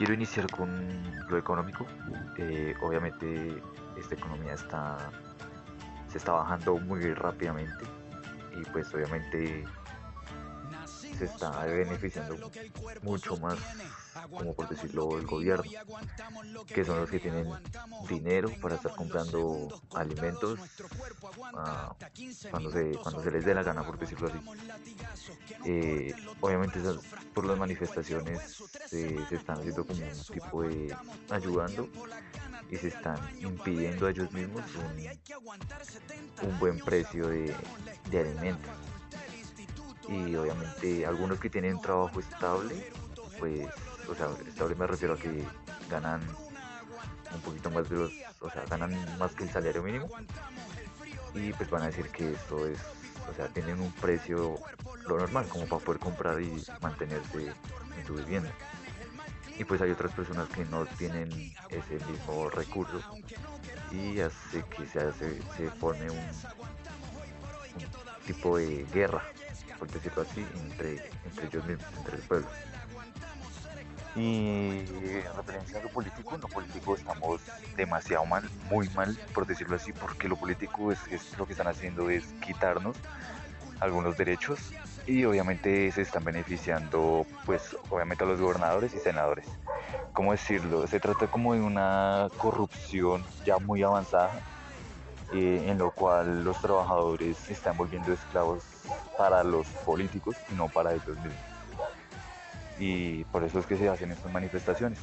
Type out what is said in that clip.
quiero iniciar con lo económico. Eh, obviamente esta economía está se está bajando muy rápidamente y pues obviamente se está beneficiando mucho más, como por decirlo, el gobierno, que son los que tienen dinero para estar comprando alimentos ah, cuando, se, cuando se les dé la gana, por decirlo así. Eh, obviamente por las manifestaciones se están haciendo como un tipo de ayudando y se están impidiendo a ellos mismos un, buen precio de, de alimentos y obviamente algunos que tienen trabajo estable, pues, o sea, estable me refiero a que ganan un poquito más de los, o sea, ganan más que el salario mínimo y pues van a decir que esto es, o sea, tienen un precio lo normal como para poder comprar y mantenerse en su vivienda. Y pues hay otras personas que no tienen ese mismo recurso y hace que se, hace, se pone un, un tipo de guerra por decirlo así, entre, entre ellos mismos, entre el pueblo. Y en referencia a lo político, en lo político estamos demasiado mal, muy mal, por decirlo así, porque lo político es, es lo que están haciendo es quitarnos algunos derechos y obviamente se están beneficiando pues obviamente a los gobernadores y senadores. ¿Cómo decirlo? Se trata como de una corrupción ya muy avanzada eh, en lo cual los trabajadores se están volviendo esclavos para los políticos y no para ellos mismos. Y por eso es que se hacen estas manifestaciones.